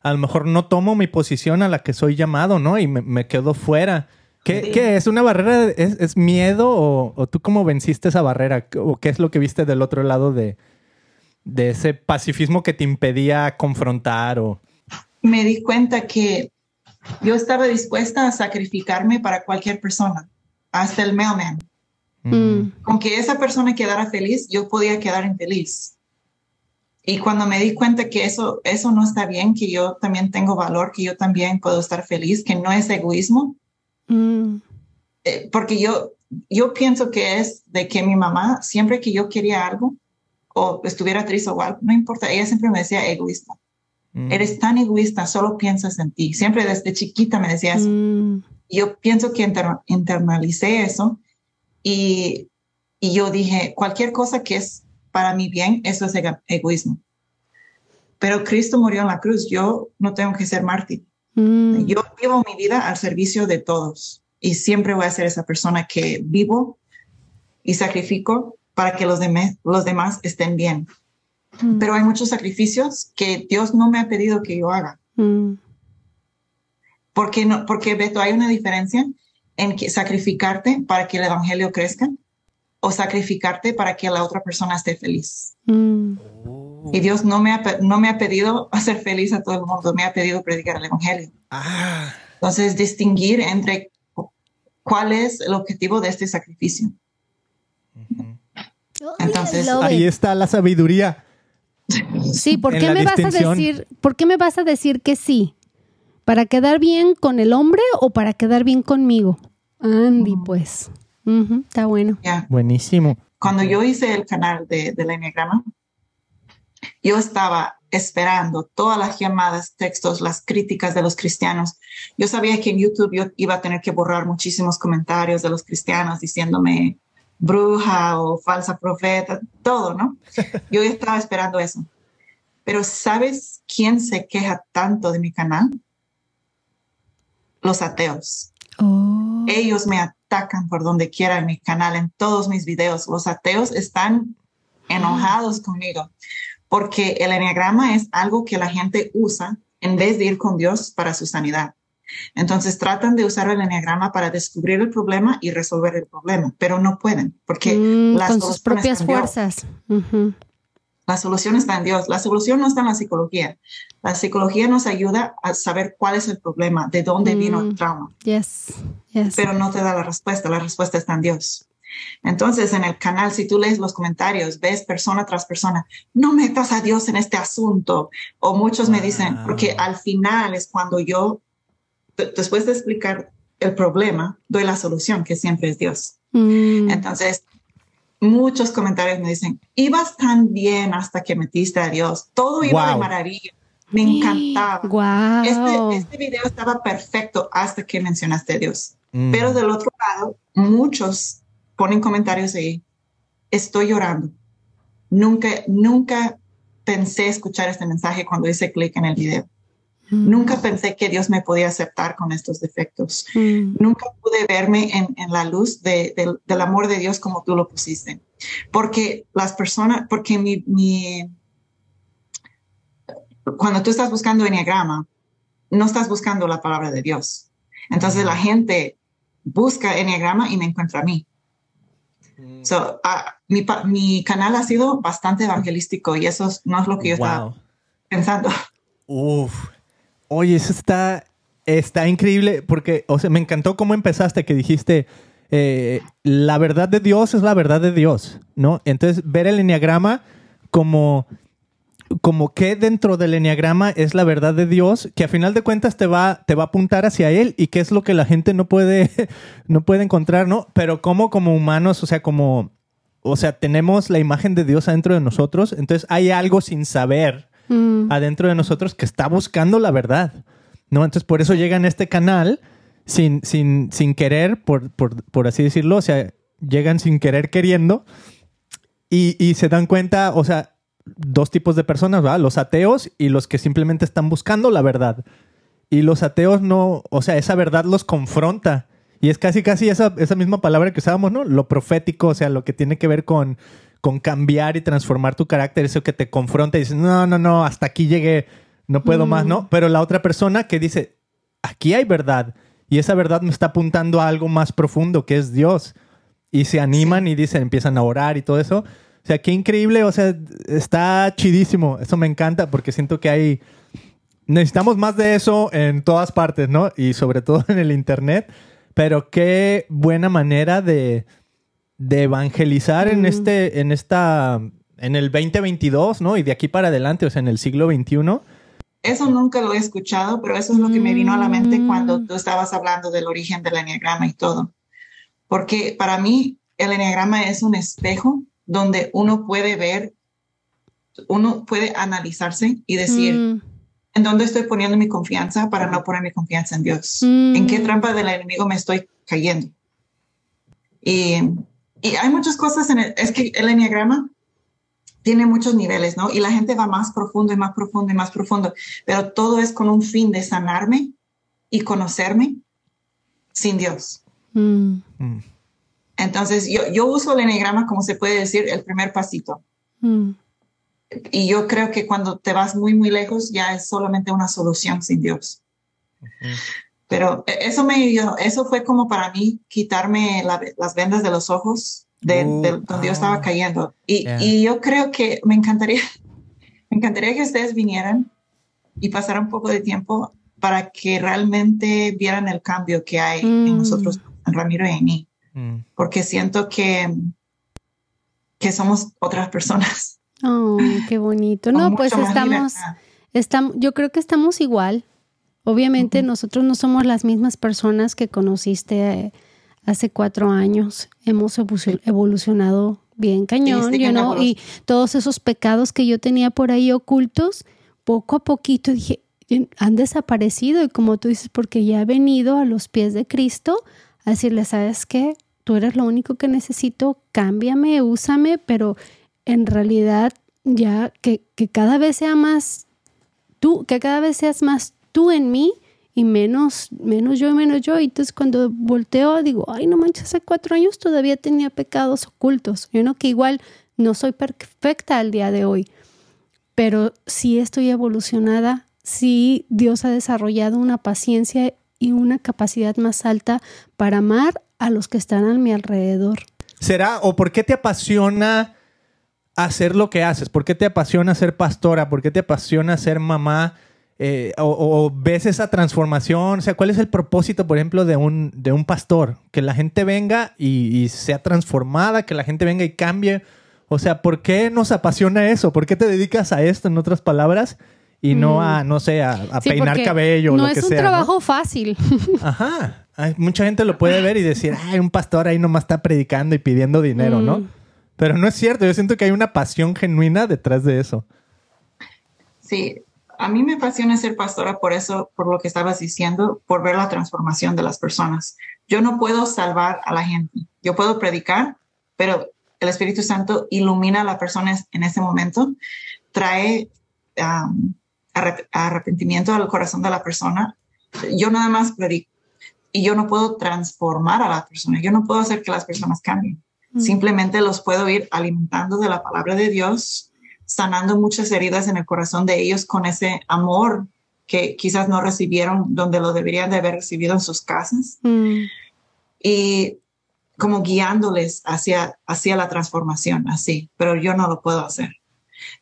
a lo mejor no tomo mi posición a la que soy llamado, ¿no? Y me, quedo fuera. ¿Qué, es? ¿Una barrera? ¿Es, miedo? O, tú cómo venciste esa barrera? ¿O qué es lo que viste del otro lado de, de ese pacifismo que te impedía confrontar? O... Me di cuenta que yo estaba dispuesta a sacrificarme para cualquier persona, hasta el mailman. Mm. Con que esa persona quedara feliz, yo podía quedar infeliz. Y cuando me di cuenta que eso, eso no está bien, que yo también tengo valor, que yo también puedo estar feliz, que no es egoísmo, mm. eh, porque yo, yo pienso que es de que mi mamá, siempre que yo quería algo o estuviera triste o algo, no importa, ella siempre me decía egoísta. Mm. Eres tan egoísta, solo piensas en ti. Siempre desde chiquita me decía eso. Mm. Yo pienso que internalicé eso y, y yo dije, cualquier cosa que es para mi bien, eso es egoísmo. Pero Cristo murió en la cruz, yo no tengo que ser mártir. Mm. Yo vivo mi vida al servicio de todos y siempre voy a ser esa persona que vivo y sacrifico para que los, los demás estén bien. Mm. Pero hay muchos sacrificios que Dios no me ha pedido que yo haga. Mm. Porque, no, porque Beto, hay una diferencia en que sacrificarte para que el Evangelio crezca o sacrificarte para que la otra persona esté feliz. Mm. Y Dios no me, ha, no me ha pedido [LAUGHS] hacer feliz a todo el mundo, me ha pedido predicar el Evangelio. Ah. Entonces, distinguir entre cuál es el objetivo de este sacrificio. Entonces, ahí está la sabiduría. Sí, ¿por qué me vas a decir, por qué me vas a decir que sí? ¿Para quedar bien con el hombre o para quedar bien conmigo? Andy, pues está bueno. Buenísimo. Cuando yo hice el canal de, del Enneagrama, yo estaba esperando todas las llamadas, textos, las críticas de los cristianos. Yo sabía que en YouTube yo iba a tener que borrar muchísimos comentarios de los cristianos diciéndome bruja o falsa profeta, todo, ¿no? [LAUGHS] Yo estaba esperando eso. Pero ¿sabes quién se queja tanto de mi canal? Los ateos. Oh. Ellos me atacan por donde quiera en mi canal, en todos mis videos. Los ateos están enojados conmigo porque el enneagrama es algo que la gente usa en vez de ir con Dios para su sanidad. Entonces tratan de usar el enneagrama para descubrir el problema y resolver el problema, pero no pueden porque mm, con sus propias fuerzas. La solución está en Dios. La solución no está en la psicología. La psicología nos ayuda a saber cuál es el problema, de dónde vino el mm, trauma. Yes, Pero no te da la respuesta. La respuesta está en Dios. Entonces, en el canal, si tú lees los comentarios, ves persona tras persona, no metas a Dios en este asunto. O muchos me dicen, porque al final es cuando yo, después de explicar el problema, doy la solución, que siempre es Dios. Mm. Entonces, muchos comentarios me dicen, ibas tan bien hasta que metiste a Dios, todo iba de maravilla. Me encantaba. Wow. Este, este, video estaba perfecto hasta que mencionaste a Dios. Mm. Pero del otro lado, muchos ponen comentarios ahí. Estoy llorando. Nunca, nunca pensé escuchar este mensaje cuando hice clic en el video. Mm. Nunca pensé que Dios me podía aceptar con estos defectos. Mm. Nunca pude verme en, en la luz de, del amor de Dios como tú lo pusiste. Porque las personas, porque mi, mi, cuando tú estás buscando enneagrama, no estás buscando la palabra de Dios. Entonces la gente busca enneagrama y me encuentra a mí. Mm. So, ah, mi, mi, canal ha sido bastante evangelístico y eso no es lo que yo estaba pensando. Uf. Oye, eso está, está increíble porque, o sea, me encantó cómo empezaste, que dijiste, eh, la verdad de Dios es la verdad de Dios, ¿no? Entonces, ver el enneagrama como como que dentro del enneagrama es la verdad de Dios, que a final de cuentas te va, te va a apuntar hacia él y que es lo que la gente no puede, [LAUGHS] no puede encontrar, ¿no? Pero como como humanos, o sea, como, o sea, tenemos la imagen de Dios adentro de nosotros, entonces hay algo sin saber mm. adentro de nosotros que está buscando la verdad, ¿no? Entonces por eso llega en este canal sin, sin, sin querer, por, por, por así decirlo, o sea, llegan sin querer queriendo y, y se dan cuenta, o sea, dos tipos de personas, ¿verdad? Los ateos y los que simplemente están buscando la verdad. Y los ateos no, o sea, esa verdad los confronta. Y es casi, casi esa, esa misma palabra que usábamos, ¿no? Lo profético, o sea, lo que tiene que ver con, con cambiar y transformar tu carácter, eso que te confronta y dices, no, no, no, hasta aquí llegué, no puedo más, ¿no? Pero la otra persona que dice, aquí hay verdad. Y esa verdad me está apuntando a algo más profundo, que es Dios. Y se animan y dicen, empiezan a orar y todo eso. O sea, qué increíble, o sea, está chidísimo. Eso me encanta porque siento que hay... Necesitamos más de eso en todas partes, ¿no? Y sobre todo en el Internet. Pero qué buena manera de, de evangelizar en este, en esta, en el 2022, ¿no? Y de aquí para adelante, o sea, en el siglo XXI. Eso nunca lo he escuchado, pero eso es lo que me vino a la mente cuando tú estabas hablando del origen del enneagrama y todo. Porque para mí el enneagrama es un espejo donde uno puede ver, uno puede analizarse y decir, mm. ¿en dónde estoy poniendo mi confianza para no poner mi confianza en Dios? ¿En qué mm. trampa del enemigo me estoy cayendo? Y, hay muchas cosas en el, es que el enneagrama tiene muchos niveles, ¿no? Y la gente va más profundo y más profundo y más profundo, pero todo es con un fin de sanarme y conocerme sin Dios. Mm. Entonces, yo, yo uso el enneagrama, como se puede decir, el primer pasito. Mm. Y yo creo que cuando te vas muy, muy lejos, ya es solamente una solución sin Dios. Pero e, eso me eso fue como para mí quitarme las vendas de los ojos de, uh, donde yo estaba ah. cayendo. Y, y, yo creo que me encantaría, [LAUGHS] me encantaría que ustedes vinieran y pasaran un poco de tiempo para que realmente vieran el cambio que hay en mm. nosotros, en Ramiro y en mí. Mm. porque siento que, que somos otras personas. Oh, qué bonito. [LAUGHS] No, pues estamos, estamos, yo creo que estamos igual. Obviamente nosotros no somos las mismas personas que conociste eh, hace cuatro años. Hemos evolucionado bien cañón, y todos esos pecados que yo tenía por ahí ocultos, poco a poquito dije, han desaparecido y como tú dices, porque ya he venido a los pies de Cristo a decirle, ¿sabes qué? Tú eres lo único que necesito, cámbiame, úsame, pero en realidad ya que, cada vez sea más tú, que cada vez seas más tú en mí y menos, menos yo y menos yo. Y entonces cuando volteo digo, ay, no manches, hace cuatro años todavía tenía pecados ocultos. Yo no que igual no soy perfecta al día de hoy, pero sí estoy evolucionada, sí Dios ha desarrollado una paciencia y una capacidad más alta para amar a los que están a mi alrededor. ¿Será o por qué te apasiona hacer lo que haces? ¿Por qué te apasiona ser pastora? ¿Por qué te apasiona ser mamá? eh, o, ves esa transformación? O sea, ¿cuál es el propósito, por ejemplo, de un, de un pastor? Que la gente venga y, sea transformada, que la gente venga y cambie. O sea, ¿por qué nos apasiona eso? ¿Por qué te dedicas a esto, en otras palabras? Y no mm. a, no sé, a, peinar cabello o lo que sea. No es un trabajo fácil. [LAUGHS] Ajá. mucha gente lo puede ver y decir, ay, un pastor ahí nomás está predicando y pidiendo dinero, ¿no? Mm. Pero no es cierto. Yo siento que hay una pasión genuina detrás de eso. Sí, a mí me apasiona ser pastora por eso, por lo que estabas diciendo, por ver la transformación de las personas. Yo no puedo salvar a la gente. Yo puedo predicar, pero el Espíritu Santo ilumina a la persona en ese momento, trae arrepentimiento al corazón de la persona. Yo nada más predico y yo no puedo transformar a la persona. Yo no puedo hacer que las personas cambien. Mm. Simplemente los puedo ir alimentando de la palabra de Dios sanando muchas heridas en el corazón de ellos con ese amor que quizás no recibieron donde lo deberían de haber recibido en sus casas. Mm. Y como guiándoles hacia, hacia la transformación, así, pero yo no lo puedo hacer.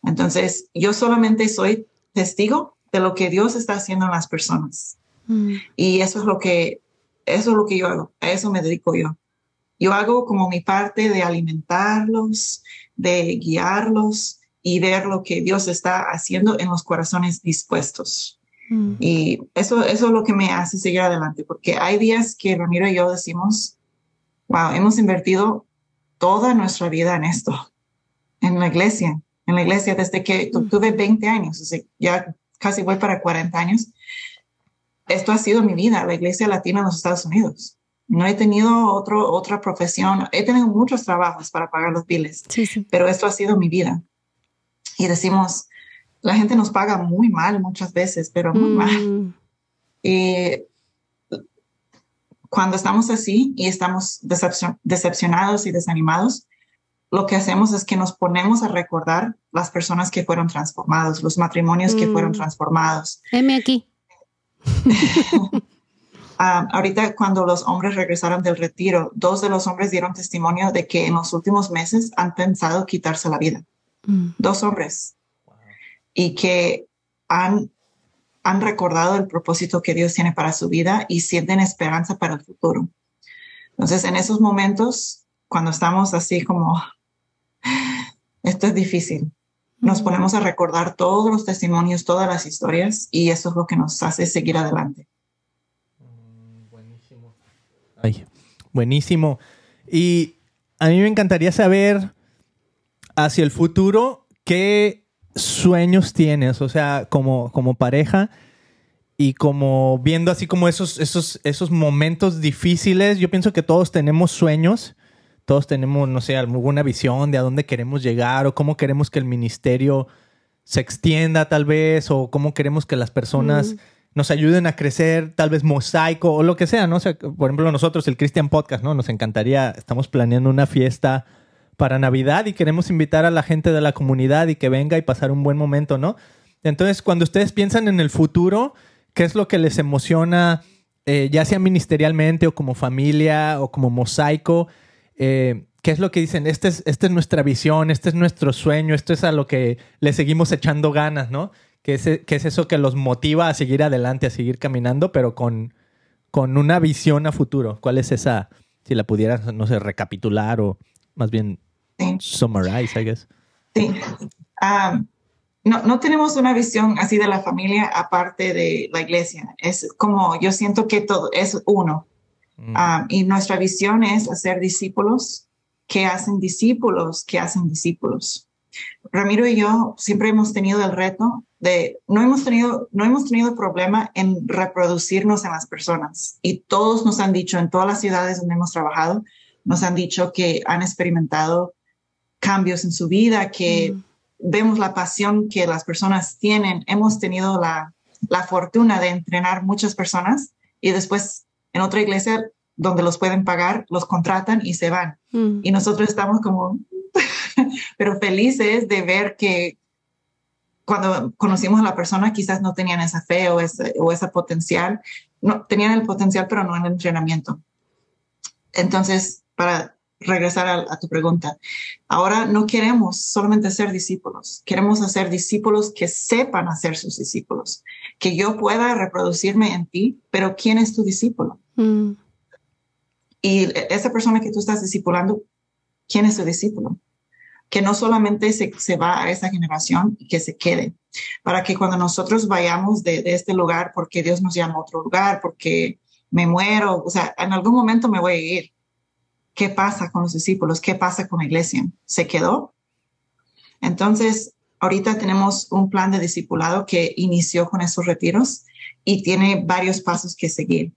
Entonces, yo solamente soy testigo de lo que Dios está haciendo en las personas. Mm. Y eso es lo que, eso es lo que yo hago, a eso me dedico yo. Yo hago como mi parte de alimentarlos, de guiarlos, y ver lo que Dios está haciendo en los corazones dispuestos. Mm. Y eso, eso es lo que me hace seguir adelante, porque hay días que Ramiro y yo decimos, wow, hemos invertido toda nuestra vida en esto, en la iglesia, en la iglesia desde que mm. tuve 20 años, o sea, ya casi voy para 40 años. Esto ha sido mi vida, la iglesia latina en los Estados Unidos. No he tenido otro, otra profesión, he tenido muchos trabajos para pagar los biles, pero esto ha sido mi vida y decimos, la gente nos paga muy mal muchas veces, pero muy mal. Mm. Y cuando estamos así y estamos decepcionados y desanimados, lo que hacemos es que nos ponemos a recordar las personas que fueron transformados, los matrimonios que fueron mm. transformados. Heme aquí. [LAUGHS] Ah, ahorita cuando los hombres regresaron del retiro, dos de los hombres dieron testimonio de que en los últimos meses han pensado quitarse la vida. Mm. dos hombres, y que han, han recordado el propósito que Dios tiene para su vida y sienten esperanza para el futuro. Entonces, en esos momentos, cuando estamos así como, esto es difícil, nos ponemos a recordar todos los testimonios, todas las historias, y eso es lo que nos hace seguir adelante. Mm, buenísimo. Ay, buenísimo. Y a mí me encantaría saber hacia el futuro, ¿qué sueños tienes? O sea, como, como pareja y como viendo así como esos, esos, esos momentos difíciles, yo pienso que todos tenemos sueños, todos tenemos, no sé, alguna visión de a dónde queremos llegar o cómo queremos que el ministerio se extienda tal vez o cómo queremos que las personas... Mm. nos ayuden a crecer, tal vez mosaico o lo que sea, ¿no? O sea, por ejemplo, nosotros, el Christian Podcast, ¿no? Nos encantaría, estamos planeando una fiesta para Navidad y queremos invitar a la gente de la comunidad y que venga y pasar un buen momento, ¿no? Entonces, cuando ustedes piensan en el futuro, ¿qué es lo que les emociona, eh, ya sea ministerialmente o como familia o como mosaico? Eh, ¿Qué es lo que dicen? Esta es, esta es nuestra visión, este es nuestro sueño, esto es a lo que le seguimos echando ganas, ¿no? ¿Qué es, es eso que los motiva a seguir adelante, a seguir caminando, pero con, con una visión a futuro? ¿Cuál es esa, si la pudieras, no sé, recapitular o más bien Sí. Summarize, I guess. Sí. Um, no, no tenemos una visión así de la familia aparte de la iglesia. Es como yo siento que todo es uno. Mm. Um, y nuestra visión es hacer discípulos que hacen discípulos que hacen discípulos. Ramiro y yo siempre hemos tenido el reto de no hemos tenido no hemos tenido problema en reproducirnos en las personas y todos nos han dicho en todas las ciudades donde hemos trabajado nos han dicho que han experimentado cambios en su vida, que mm. vemos la pasión que las personas tienen. Hemos tenido la, la fortuna de entrenar muchas personas y después en otra iglesia donde los pueden pagar, los contratan y se van. Mm. Y nosotros estamos como, [LAUGHS] pero felices de ver que cuando conocimos a la persona quizás no tenían esa fe o ese, o esa potencial, no tenían el potencial pero no el entrenamiento. Entonces, para regresar a, tu pregunta. Ahora no queremos solamente ser discípulos, queremos hacer discípulos que sepan hacer sus discípulos, que yo pueda reproducirme en ti, pero ¿quién es tu discípulo? Mm. Y esa persona que tú estás discipulando, ¿quién es tu discípulo? Que no solamente se, se va a esa generación y que se quede, para que cuando nosotros vayamos de, de este lugar, porque Dios nos llama a otro lugar, porque me muero, o sea, en algún momento me voy a ir ¿Qué pasa con los discípulos? ¿Qué pasa con la iglesia? ¿Se quedó? Entonces, ahorita tenemos un plan de discipulado que inició con esos retiros y tiene varios pasos que seguir.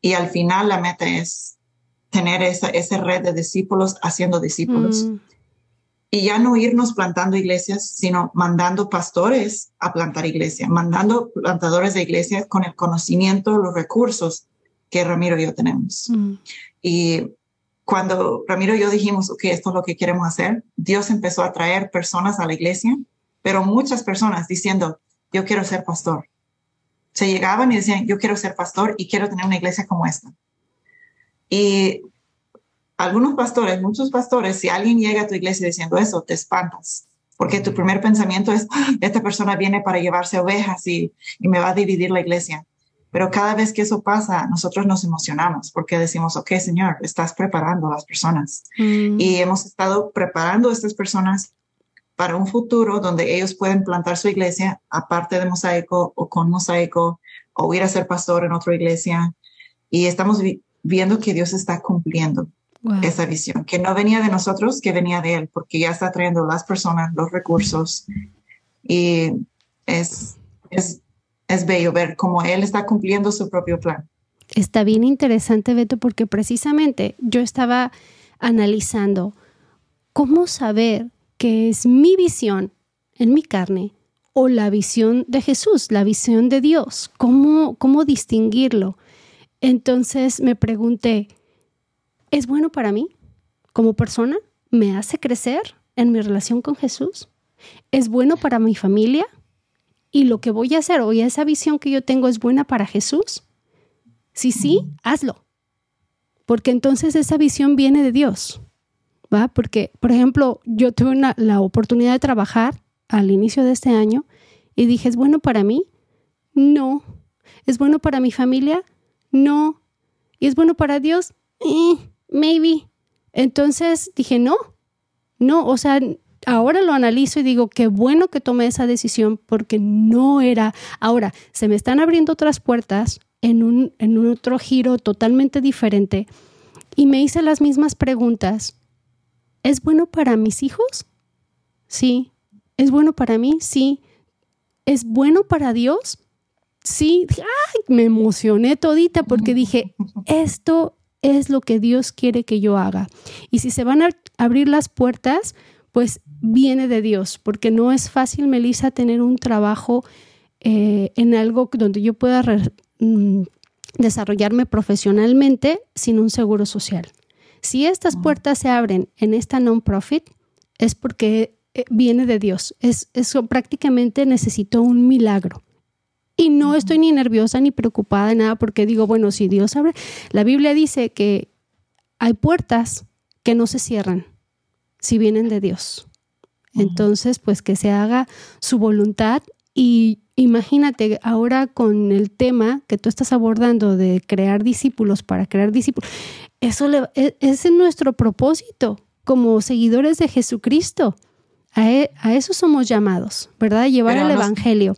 Y al final la meta es tener esa, red de discípulos haciendo discípulos. Mm. Y ya no irnos plantando iglesias, sino mandando pastores a plantar iglesia, mandando plantadores de iglesia con el conocimiento, los recursos que Ramiro y yo tenemos. Mm. Y cuando Ramiro y yo dijimos, que esto es lo que queremos hacer, Dios empezó a traer personas a la iglesia, pero muchas personas diciendo, yo quiero ser pastor. Se llegaban y decían, yo quiero ser pastor y quiero tener una iglesia como esta. Y algunos pastores, muchos pastores, si alguien llega a tu iglesia diciendo eso, te espantas, porque tu primer pensamiento es, ah, esta persona viene para llevarse ovejas y, y me va a dividir la iglesia. Pero cada vez que eso pasa, nosotros nos emocionamos porque decimos, ok, Señor, estás preparando a las personas. Mm. Y hemos estado preparando a estas personas para un futuro donde ellos pueden plantar su iglesia aparte de mosaico o con mosaico o ir a ser pastor en otra iglesia. Y estamos viendo que Dios está cumpliendo esa visión, que no venía de nosotros, que venía de Él, porque ya está trayendo las personas, los recursos. Y es, es es bello ver cómo él está cumpliendo su propio plan. Está bien interesante, Beto, porque precisamente yo estaba analizando cómo saber que es mi visión en mi carne o la visión de Jesús, la visión de Dios, cómo, cómo distinguirlo. Entonces me pregunté, ¿es bueno para mí como persona? ¿Me hace crecer en mi relación con Jesús? ¿Es bueno para mi familia? Y lo que voy a hacer o esa visión que yo tengo es buena para Jesús? Si sí, hazlo. Porque entonces esa visión viene de Dios. ¿Va? Porque, por ejemplo, yo tuve la oportunidad de trabajar al inicio de este año y dije, ¿es bueno para mí? No. ¿Es bueno para mi familia? No. ¿Y es bueno para Dios? Eh, maybe. Entonces dije, no. No, o sea, ahora lo analizo y digo, qué bueno que tomé esa decisión porque no era. Ahora, se me están abriendo otras puertas en un, en otro giro totalmente diferente y me hice las mismas preguntas. ¿Es bueno para mis hijos? Sí. ¿Es bueno para mí? Sí. ¿Es bueno para Dios? Sí. Ay, me emocioné todita porque dije, esto es lo que Dios quiere que yo haga. Y si se van a abrir las puertas, pues viene de Dios, porque no es fácil, Melissa, tener un trabajo eh, en algo donde yo pueda mm, desarrollarme profesionalmente sin un seguro social. Si estas puertas se abren en esta non-profit, es porque eh, viene de Dios. Es, eso prácticamente necesito un milagro. Y no estoy ni nerviosa ni preocupada de nada porque digo, bueno, si Dios abre, la Biblia dice que hay puertas que no se cierran si vienen de Dios. Entonces, pues que se haga su voluntad y imagínate ahora con el tema que tú estás abordando de crear discípulos para crear discípulos, eso e, es nuestro propósito como seguidores de Jesucristo. A, e, eso somos llamados, ¿verdad? Llevar el Evangelio.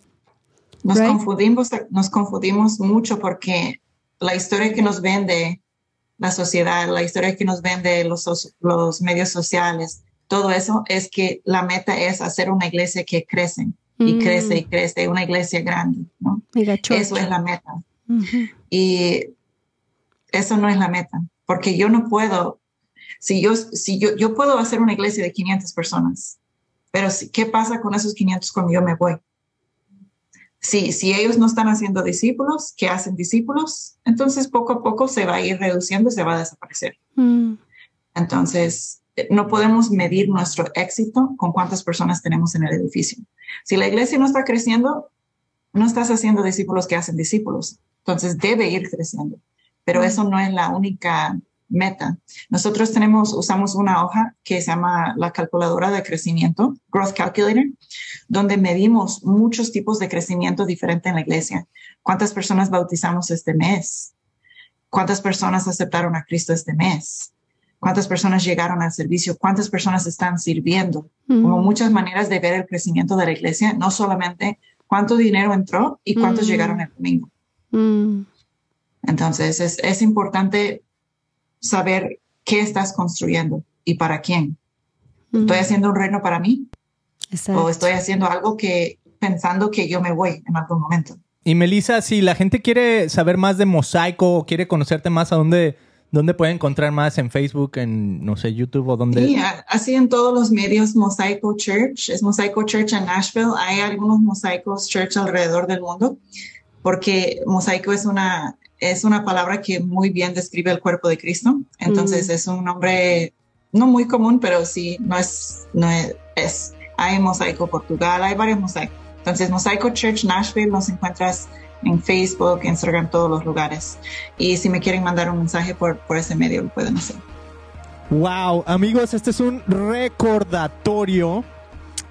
Nos confundimos, nos confundimos mucho porque la historia que nos vende la sociedad, la historia que nos vende los, los medios sociales, todo eso es que la meta es hacer una iglesia que crece y mm. crece y crece, una iglesia grande, ¿no? Eso es la meta. Y eso no es la meta, porque yo no puedo, si yo, si yo, yo puedo hacer una iglesia de 500 personas, pero ¿qué pasa con esos 500 cuando yo me voy? Si, si ellos no están haciendo discípulos, que hacen discípulos, entonces poco a poco se va a ir reduciendo y se va a desaparecer. Mm. Entonces, no podemos medir nuestro éxito con cuántas personas tenemos en el edificio. Si la iglesia no está creciendo, no estás haciendo discípulos que hacen discípulos. Entonces, debe ir creciendo. Pero mm. eso no es la única meta. Nosotros tenemos, usamos una hoja que se llama la calculadora de crecimiento, Growth Calculator, donde medimos muchos tipos de crecimiento diferente en la iglesia. ¿Cuántas personas bautizamos este mes? ¿Cuántas personas aceptaron a Cristo este mes? ¿Cuántas personas llegaron al servicio? ¿Cuántas personas están sirviendo? Como muchas maneras de ver el crecimiento de la iglesia, no solamente cuánto dinero entró y cuántos llegaron el domingo. Entonces, es, es importante saber qué estás construyendo y para quién. ¿Estoy haciendo un reino para mí? ¿O estoy haciendo algo que pensando que yo me voy en algún momento? Y Melissa, si la gente quiere saber más de Mosaico o quiere conocerte más, ¿a dónde, dónde puede encontrar más? ¿En Facebook, en, no sé, YouTube o dónde? Sí, así en todos los medios Mosaico Church. Es Mosaico Church en Nashville. Hay algunos Mosaicos Church alrededor del mundo porque mosaico es una, es una palabra que muy bien describe el cuerpo de Cristo. Entonces mm. es un nombre no muy común, pero sí, no es, no es, Hay Mosaico Portugal, hay varios mosaicos. Entonces, Mosaico Church Nashville nos encuentras en Facebook, Instagram, todos los lugares. Y si me quieren mandar un mensaje por, por ese medio, lo pueden hacer. Wow, amigos, este es un recordatorio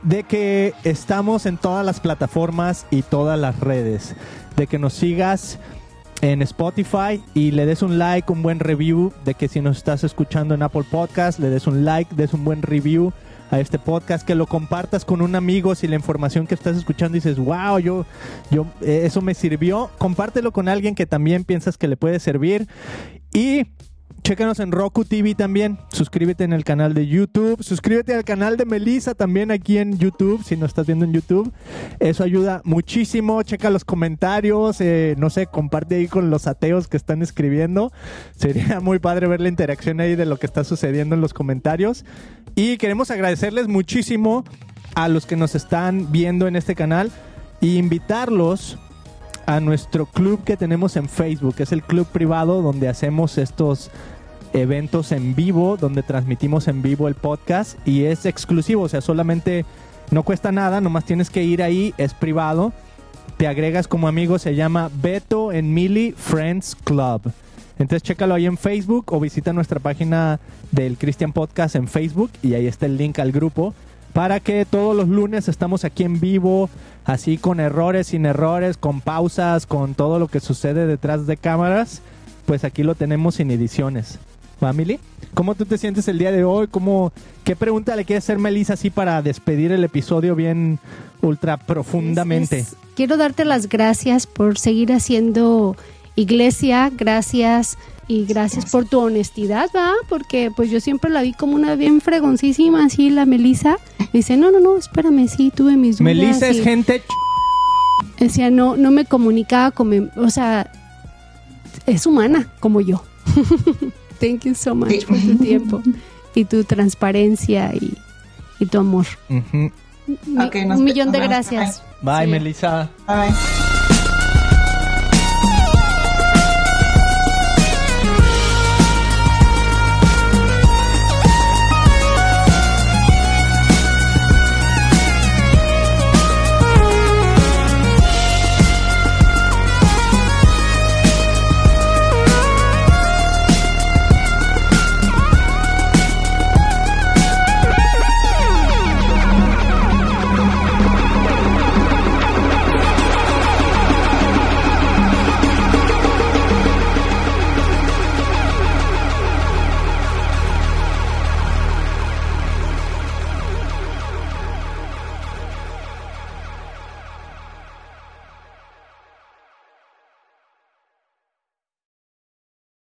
de que estamos en todas las plataformas y todas las redes. De que nos sigas en Spotify y le des un like, un buen review. De que si nos estás escuchando en Apple Podcast, le des un like, des un buen review a este podcast, que lo compartas con un amigo si la información que estás escuchando dices, wow, yo, yo, eh, eso me sirvió. Compártelo con alguien que también piensas que le puede servir. Y Chécanos en Roku TV también. Suscríbete en el canal de YouTube. Suscríbete al canal de Melissa también aquí en YouTube, si no estás viendo en YouTube. Eso ayuda muchísimo. Checa los comentarios. Eh, no sé, comparte ahí con los ateos que están escribiendo. Sería muy padre ver la interacción ahí de lo que está sucediendo en los comentarios. Y queremos agradecerles muchísimo a los que nos están viendo en este canal e invitarlos a nuestro club que tenemos en Facebook, que es el club privado donde hacemos estos eventos en vivo, donde transmitimos en vivo el podcast y es exclusivo, o sea, solamente no cuesta nada, nomás tienes que ir ahí, es privado, te agregas como amigo, se llama Beto en Mili Friends Club. Entonces chécalo ahí en Facebook o visita nuestra página del Christian Podcast en Facebook y ahí está el link al grupo para que todos los lunes estamos aquí en vivo, así con errores, sin errores, con pausas, con todo lo que sucede detrás de cámaras, pues aquí lo tenemos sin ediciones. Family, ¿cómo tú te sientes el día de hoy? ¿Cómo, ¿Qué pregunta le quiere hacer Melissa así para despedir el episodio bien ultra profundamente? quiero darte las gracias por seguir haciendo iglesia, gracias y gracias por tu honestidad, ¿va? Porque pues yo siempre la vi como una bien fregoncísima, así la Melisa. Dice, no, no, no, espérame, sí, tuve mis dudas. Melisa es gente... Decía, no, no me comunicaba con... O sea, es humana como yo. [LAUGHS] Thank you so much por tu tiempo y tu transparencia y, tu amor. un millón de gracias. Bye, Melissa. Bye.